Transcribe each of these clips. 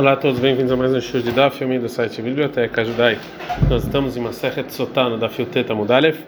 Olá a todos, bem-vindos a mais um show de Daf, filme do site Biblioteca Judaica. Nós estamos em Masechet Sotana da Filteta Mudalef.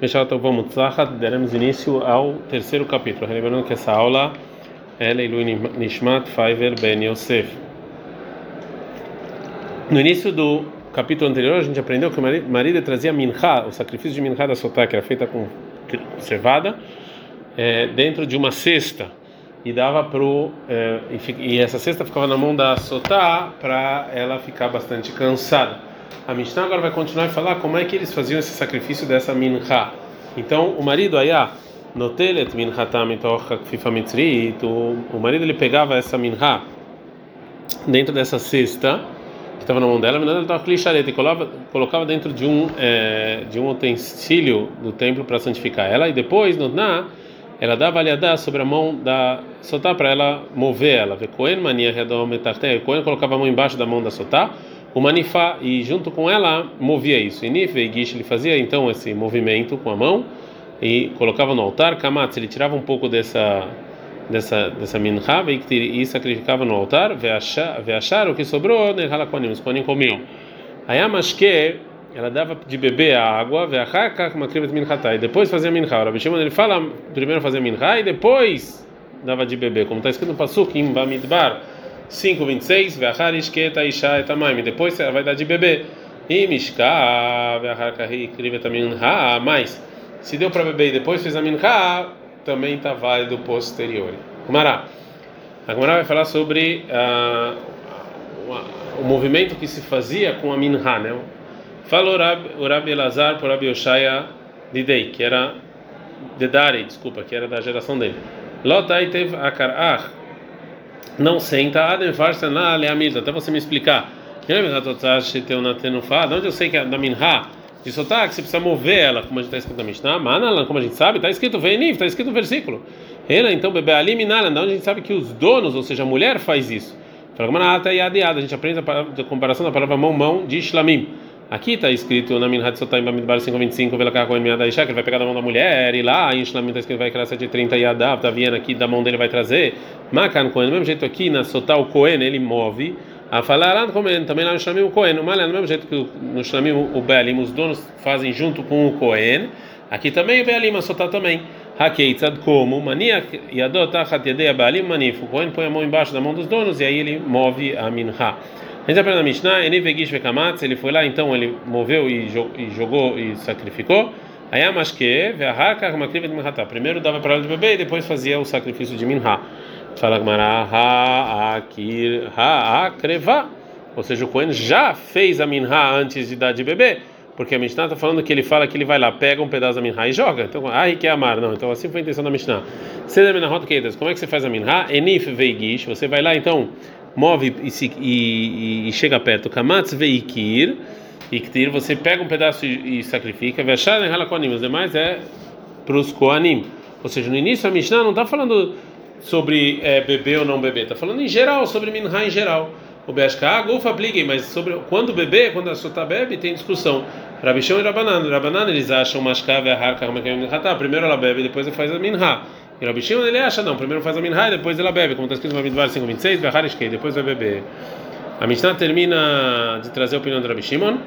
Meshalat vamos daremos início ao terceiro capítulo. Lembrando que essa aula é Leilu Nishmat Faiver Ben Yosef. No início do capítulo anterior, a gente aprendeu que o marido trazia minha, o sacrifício de minha da Sotá, que era feita com cevada, é, dentro de uma cesta e dava pro é, e, essa cesta ficava na mão da Sotá para ela ficar bastante cansada. A Mishnah agora vai continuar a falar como é que eles faziam esse sacrifício dessa minha. Então o marido fifa o marido ele pegava essa minha dentro dessa cesta que estava na mão dela, e colocava, colocava dentro de um é, de um utensílio do templo para santificar ela e depois no na ela dava aliadá sobre a mão da Sotá para ela mover ela. Cohen mania redom Cohen colocava a mão embaixo da mão da Sotá, o manifá e junto com ela movia isso. E Nif e Gish ele fazia então esse movimento com a mão e colocava no altar. Kamatz ele tirava um pouco dessa dessa dessa minha e sacrificava no altar. Veachar o que sobrou, Kohanim, os Kohanim comiam. Aí a Mashke ela dava de beber a água, e depois fazia minha. O Rabi Shimon ele fala primeiro fazia minha e depois dava de beber, como está escrito no Pasuk em Bamidbar 5:26, ve'achar ishketa isha etamaim, depois ela vai dar de beber. E mishka ve'achar kahi krivet minha, mas se deu para beber e depois fez a minha, também está válido posterior. Gumará. A Gumará vai falar sobre uh, o movimento que se fazia com a minha, né? Falou o Rabi Elazar por Rabi Oshaya Didei, que era de Dari, desculpa, que era da geração dele. Lotai teve akarach. Não senta, Adem Farsanah Leamilta, até você me explicar. De onde eu sei que é da Minha, de sotaque, você precisa mover ela, como a gente está escrito na Mishnah, Manalan, como a gente sabe, está escrito Veniv, está escrito no versículo. Ela, então, bebê ali, Minalan, onde a gente sabe que os donos, ou seja, a mulher faz isso. A gente aprende a comparação da palavra mão, mão de Shlamim. Aqui está escrito na Minhat Sotaim Bamidbar 525, pela Carcoen Miada Isha, que ele vai pegar da mão da mulher, e lá em Shlamim está escrito vai criar 730 Yadav, está vendo aqui da mão dele vai trazer. Makan Cohen, do mesmo jeito aqui na Sotal Cohen, ele move. A falar Cohen, também lá no Shlamim o Cohen, mas do mesmo jeito que no Shlamim o Bealim, os donos fazem junto com o Cohen, aqui também o Bealim, a Sotal também. Hakeitzad como, mania Yadot Achat Yedei Bealim Manif, o Cohen põe a mão embaixo da mão dos donos e aí ele move a Minha. A gente aprende na Mishnah, ele foi lá, então ele moveu e jogou e sacrificou. Aí a Mashke, Veahaka, Makrivet Minhatá. Primeiro dava para ela de beber e depois fazia o sacrifício de Minha. Fala Gmará, Ha-Akir, Ha-Akreva. Ou seja, o Cohen já fez a Minha antes de dar de beber. Porque a Mishnah está falando que ele fala que ele vai lá, pega um pedaço da Minha e joga. Então, ah, que é amar. Não, então assim foi a intenção da Mishnah. Seder Menahot Keitas, como é que você faz a Minha? Enif Veigish, você vai lá então move e, se, e, e chega perto, kamatz veikir, iktir, você pega um pedaço e, e sacrifica, vechar em halakonim, os demais é para os koanim. Ou seja, no início a Mishnah não está falando sobre é, beber ou não beber, está falando em geral, sobre minha em geral. O Beshka, Golfa Bliguei, mas sobre quando beber, quando a sota bebe, tem discussão. Rabichão e Rabanan. Rabanan eles acham Mashkav e Ahar Primeiro ela bebe, depois ela faz a minha. E Rabi Shimon ele acha, não, primeiro faz a minha depois ela bebe, como está escrito no Bamidbar 526, Beharishkei, depois vai beber. A Mishnah termina de trazer a opinião do Rabi Shimon.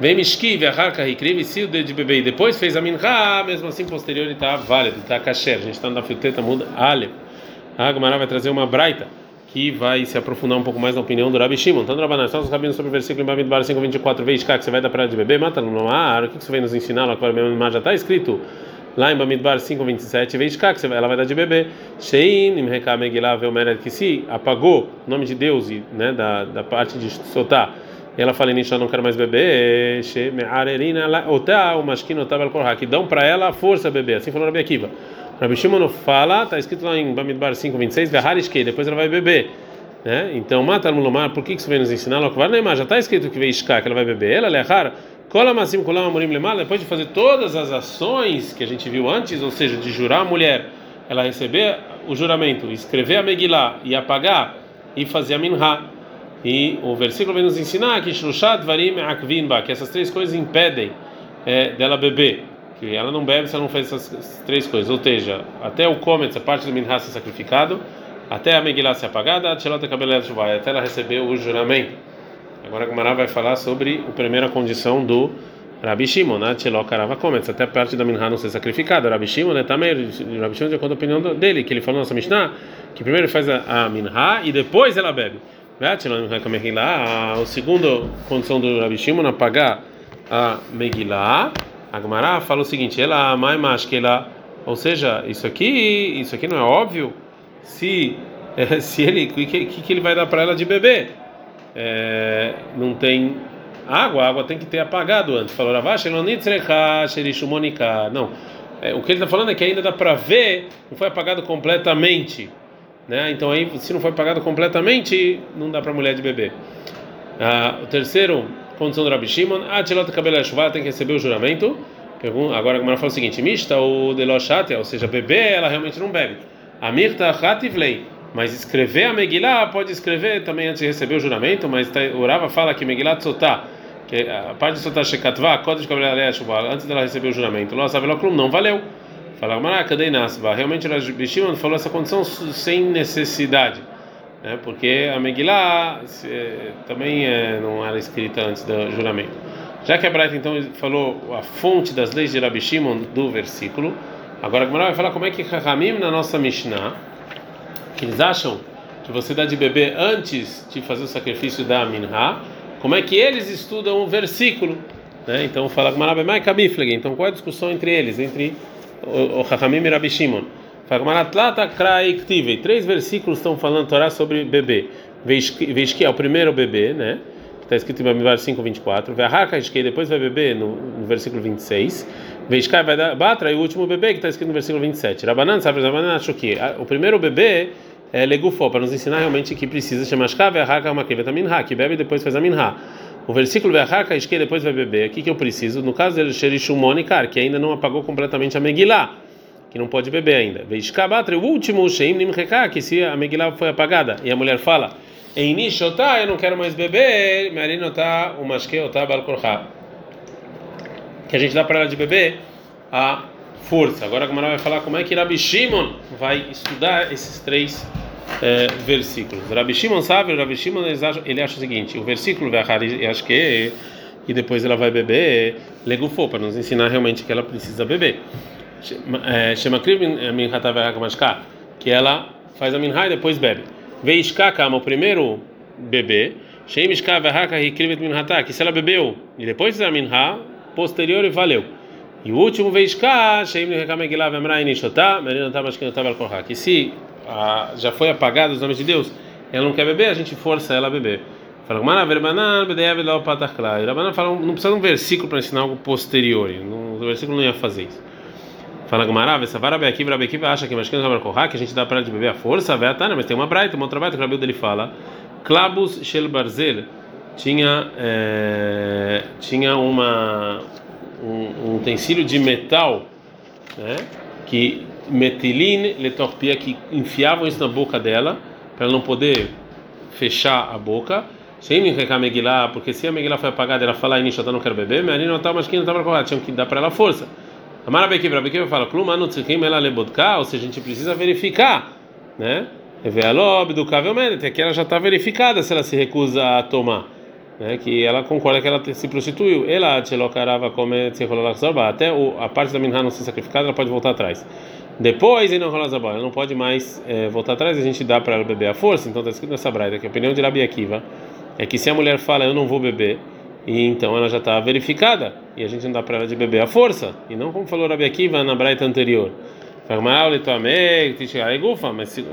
Vem Mishki, Vehar Kahikri, se o de beber e depois fez a minha, mesmo assim posterior ele está válido, está kasher. A gente está na filtreta muda Ale. A Gemara vai trazer uma braita que vai se aprofundar um pouco mais na opinião do Rabi Shimon. Tanto Rabanan, só os rabinos sobre o versículo em Bamidbar 524, vez que você vai dar para de beber, mata no mar, o que você vai nos ensinar lá agora mesmo já está escrito lá em Bamidbar 5:27 vez cá que ela vai dar de beber. Shein imreka megillah veomeret que se apagou o nome de Deus e né da, da parte de Sotá ela fala nisso não quero mais beber. She me'arerina otá o mashkin otá al que dão para ela a força beber. Assim falou Rabi Akiva. Rabi Shimon fala está escrito lá em Bamidbar 5:26 veharishkei depois ela vai beber. Né? Então, mata mulomar, por que isso vem nos ensinar? Já está escrito que veio que ela vai beber. Ela lehar Depois de fazer todas as ações que a gente viu antes, ou seja, de jurar a mulher, ela receber o juramento, escrever a Megillah e apagar e fazer a Minha. E o versículo vem nos ensinar que Varim Akvinba, que essas três coisas impedem é, dela beber, que ela não bebe se ela não faz essas três coisas, ou seja, até o Kometz, a parte do Minha ser sacrificado, até a Megillah ser apagada, até ela receber o juramento. Agora a Gemara vai falar sobre a primeira condição do Rabi Shimon, né? Tchelo Karava Kometz, até parte da Minha não ser sacrificada. Rabi Shimon, né? Também, Rabi Shimon, de acordo com a opinião dele, que ele falou nossa Mishnah, que primeiro faz a, a Minha e depois ela bebe. A segunda condição do Rabi Shimon, apagar a Megillah, a Gemara fala o seguinte: ela mais mais que ela, ou seja, isso aqui, isso aqui não é óbvio se se ele que, que ele vai dar para ela de beber. É, não tem água, a água tem que ter apagado antes. Falou Ravash, não, é, o que ele está falando é que ainda dá para ver, não foi apagado completamente, né? Então aí, se não foi apagado completamente, não dá para a mulher de beber. Ah, o terceiro condição do Rabi Shimon, a Tchilot Kabela Shuvah tem que receber o juramento. Agora a Gemara fala o seguinte: Mista ou Deloshatia, ou seja, beber, ela realmente não bebe. Amirta Hativlei. Mas escrever a Megillah pode escrever também antes de receber o juramento, mas tá, o Rava fala que Megillah Tzotá, que a parte de Tzotá Shekatva, Kodesh Kabbalah antes dela receber o juramento, não valeu. Fala, cadê Nasva? Realmente o Rabi Shimon falou essa condição sem necessidade né? porque a Megillah é, também é, não era escrita antes do juramento. Já que a Braita então falou a fonte das leis de Rabi Shimon do versículo, agora a Gemara vai falar como é que Rahamim na nossa Mishnah, que eles acham que você dá de beber antes de fazer o sacrifício da Minha, como é que eles estudam o versículo? Né? Então fala Gemara mais Então qual é a discussão entre eles, entre o, Rahamim e Rabi Shimon? Três versículos estão falando Torá sobre bebê. Veishki é o primeiro bebê, né? Está escrito em Bamivar 5, 24. Ve'ahaka depois vai beber no, no versículo 26. Veishkai vai dar batra e o último bebê que está escrito no versículo 27. Rabanan, sabe, Rabanan achou que o primeiro bebê é legufó, para nos ensinar realmente que precisa chamar shka, ve'ahaka, uma minha, que bebe e depois faz a minha. O versículo ve'ahaka, depois vai beber. O que, que eu preciso? No caso dele, Sherishumonicar, que ainda não apagou completamente a Megillah que não pode beber ainda. Veishkabatre, o último, Sheim Nimreka, que se a Megillah foi apagada e a mulher fala, em Nishotá, eu não quero mais beber, Marinotá, o Mashkeotá, Balkorha. Que a gente dá para ela de beber a força. Agora a Gamara vai falar como é que Rabi Shimon vai estudar esses três é, versículos. Rabi Shimon sabe, Rabi Shimon ele acha o seguinte: o versículo acho que e depois ela vai beber, legufou, para nos ensinar realmente que ela precisa beber. Shemakriv Minhataverhakamashka, que ela faz a minha e depois bebe. Veishka Kama, o primeiro bebê, Sheimishka Verhaka Hikrivet Minhata, que se ela bebeu e depois fez a minha, posterior e valeu. E o último Veishka, Sheim Rekamegilá Vemra Inishotá, Merinatá Mashkinatá Balkorha, que se já foi apagado os nomes de Deus, ela não quer beber, a gente força ela a beber. Fala, Mana Verbanan, Bedeav Lau Patakla. E Rabanan fala, não precisa de um versículo para ensinar algo posterior, o versículo não ia fazer isso. Fala Gumara, Vesavara Beakiva, Rabekiva acha que Mashkin Rabar Kohá, que a gente dá para ela de beber a força, Veatana, mas tem uma braita, uma outra braita que o Rabil dele fala. Klabus Shel Barzel tinha, é, tinha uma, um, um utensílio de metal, né, que metilin letorpia, que enfiavam isso na boca dela, para ela não poder fechar a boca. Sem Megillah, porque se a Megillah foi apagada, ela fala, Inisha, não quero beber, mas não tá, mas que não estava correto, tinha que dar para ela força. Amara Bekiv, Rabekiv fala, Klumanu tzrichim ela lebodka, ou seja, a gente precisa verificar, né? Vealob do Kavelmenet, aqui ela já está verificada se ela se recusa a tomar, né? Que ela concorda que ela se prostituiu. Ela tchelokarava come tzichololachzorba, até a parte da minha não ser sacrificada, ela pode voltar atrás. Depois, e não ela não pode mais é, voltar atrás, a gente dá para ela beber a força. Então está escrito nessa braita que a opinião de Rabi Akiva é que se a mulher fala eu não vou beber e então ela já está verificada e a gente não dá para ela de beber a força e não como falou Rabi Akiva na braita anterior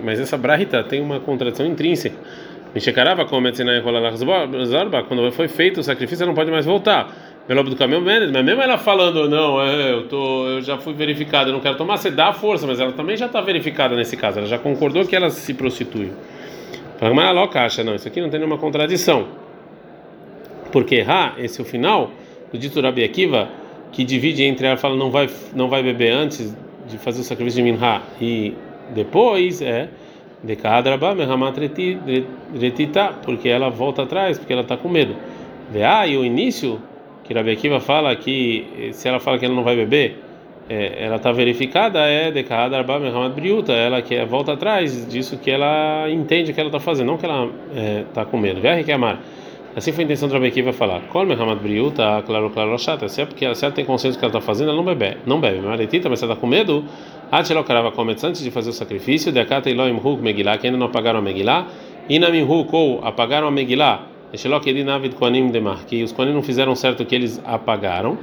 mas essa braita tem uma contradição intrínseca quando foi feito o sacrifício ela não pode mais voltar. Pelo do caminho mas mesmo ela falando não é, eu tô eu já fui verificada eu não quero tomar você dá a força mas ela também já está verificada nesse caso ela já concordou que ela se prostitui Fala, louca acha não isso aqui não tem nenhuma contradição. Porque ha, esse é o final do dito Rabi Akiva, que divide entre ela fala não vai não vai beber antes de fazer o sacrifício de Minha e depois é de Kadraba Mehamat Retita, porque ela volta atrás, porque ela está com medo. Vê, ah, e o início que Rabi Akiva fala que se ela fala que ela não vai beber é, ela está verificada é decada arba mehamat briuta, ela que é, volta atrás disso que ela entende que ela está fazendo, não que ela está é, com medo. Verre que amar. Assim foi a intenção do Rabi falar. Kol mehamat briuta, claro, claro, chata. Se é porque ela, se ela tem consciência que ela está fazendo, ela não bebe, não bebe. Maretita, mas se ela está com medo, Atchelokarava comet antes de fazer o sacrifício, Dekata Elohim Huk Megillah, que ainda não apagaram a Megillah, Inamim Huk ou apagaram a Megillah, Eshelok Edinavid Koanim Demar, que os Koanim não fizeram certo que eles apagaram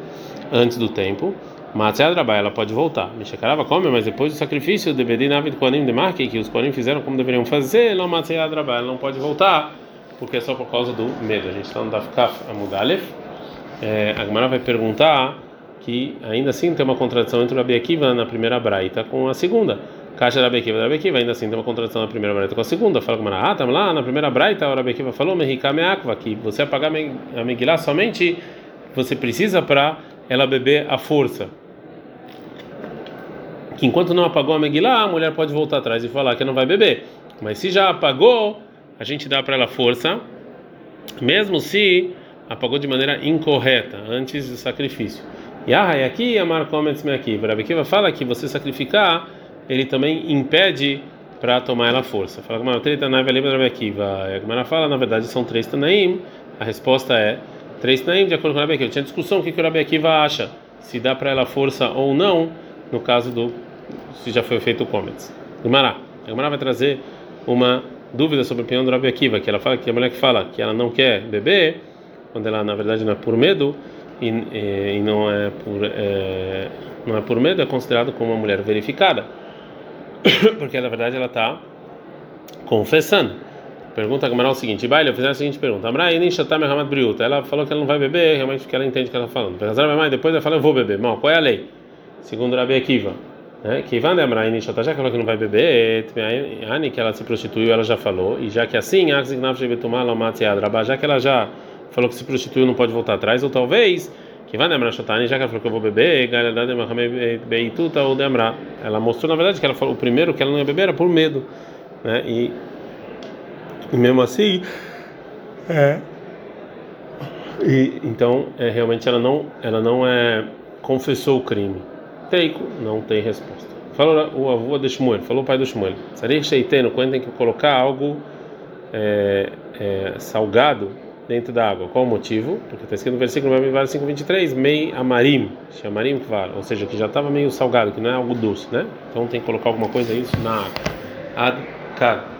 antes do tempo. Matzeadrabai, ela pode voltar. Mishakarava come, mas depois do sacrifício, deveria Navid Koanim de Marque, que os Koanim fizeram como deveriam fazer, não Matzeadrabai, ela não pode voltar, porque é só por causa do medo. A gente está no Dafkaf Amudalef. É, a Gemara vai perguntar que ainda assim tem uma contradição entre o Rabi Akiva na primeira braita com a segunda. Caixa Rabi Akiva Rabi Akiva, ainda assim tem uma contradição na primeira braita com a segunda. Fala com ah, estamos lá na primeira braita, o Rabi Akiva falou, Mehikame Akva, que você apagar a Megillah somente você precisa para ela beber a força que enquanto não apagou a Megillah, a mulher pode voltar atrás e falar que não vai beber. Mas se já apagou, a gente dá para ela força, mesmo se apagou de maneira incorreta, antes do sacrifício. E ah, aqui a Marcometz me aqui. Rabikiva fala que você sacrificar, ele também impede para tomar ela força. Fala que uma treta na lembra Rabikiva. A Gemara fala, na verdade, são três Tanaim. A resposta é três Tanaim, de acordo com o Rabikiva. Tinha discussão o que, que o Rabikiva acha, se dá para ela força ou não, no caso do se já foi feito o Comets. Gumará. A vai trazer uma dúvida sobre a opinião do Rabi Akiva, que ela fala que a mulher que fala que ela não quer beber, quando ela na verdade não é por medo e, e, não é por é, não é por medo, é considerado como uma mulher verificada, porque na verdade ela está confessando. Pergunta a o seguinte: Baile, eu fiz a seguinte pergunta. Ela falou que ela não vai beber, realmente porque ela entende o que ela está falando. Depois ela fala, eu vou beber. Mal, qual é a lei? Segundo Rabi Akiva né? Que Ivan Demraini já falou que não vai beber, Ani que ela se prostituiu, ela já falou, e já que assim, já que ela já falou que se prostituiu não pode voltar atrás, ou talvez que Ivan Demra Shotani, já que ela falou que eu vou beber, ou Demra, ela mostrou na verdade que ela falou o primeiro que ela não ia beber era por medo, né? E, e mesmo assim, é. E, então, é, realmente ela não, ela não é confessou o crime. Teiko, não tem resposta. Falou o avô de Shmuel, falou o pai do Shmuel. Sarich Sheiteno, quando tem que colocar algo é, é, salgado dentro da água. Qual o motivo? Porque está escrito no versículo 523, mei amarim, chamarim kvar, ou seja, que já estava meio salgado, que não é algo doce, né? Então tem que colocar alguma coisa isso na água. Adkar.